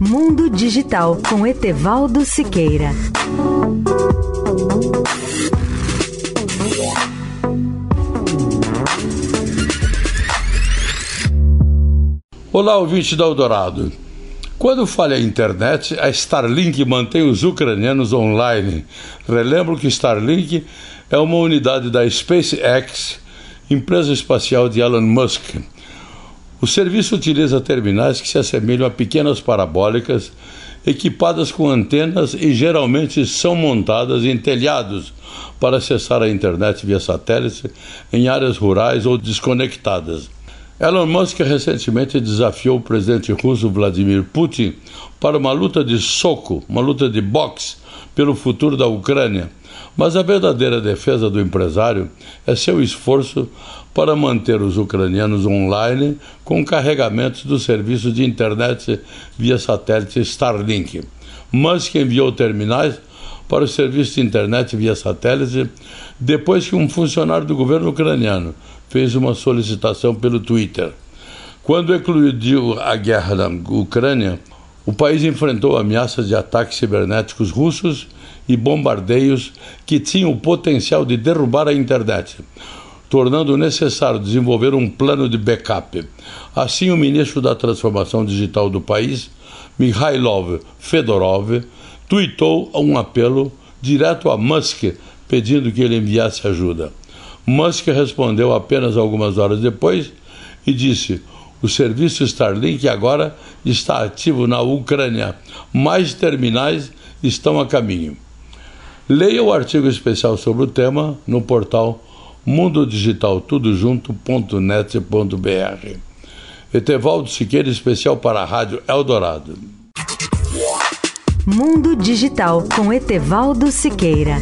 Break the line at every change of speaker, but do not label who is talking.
Mundo Digital com Etevaldo Siqueira.
Olá, ouvinte da Eldorado. Quando falha a internet, a Starlink mantém os ucranianos online. Relembro que Starlink é uma unidade da SpaceX, empresa espacial de Elon Musk. O serviço utiliza terminais que se assemelham a pequenas parabólicas equipadas com antenas e geralmente são montadas em telhados para acessar a internet via satélite em áreas rurais ou desconectadas. Elon Musk recentemente desafiou o presidente russo Vladimir Putin para uma luta de soco, uma luta de boxe pelo futuro da Ucrânia. Mas a verdadeira defesa do empresário é seu esforço para manter os ucranianos online com carregamentos do serviço de internet via satélite Starlink. Musk enviou terminais para o serviço de internet via satélite depois que um funcionário do governo ucraniano fez uma solicitação pelo Twitter. Quando eclodiu a guerra na Ucrânia, o país enfrentou ameaças de ataques cibernéticos russos e bombardeios que tinham o potencial de derrubar a internet, tornando necessário desenvolver um plano de backup. Assim, o ministro da Transformação Digital do país, Mikhailov Fedorov, tuitou um apelo direto a Musk pedindo que ele enviasse ajuda. Musk respondeu apenas algumas horas depois e disse: o serviço Starlink agora está ativo na Ucrânia. Mais terminais estão a caminho. Leia o artigo especial sobre o tema no portal mundodigitaltudojunto.net.br. Etevaldo Siqueira, especial para a Rádio Eldorado.
Mundo Digital com Etevaldo Siqueira.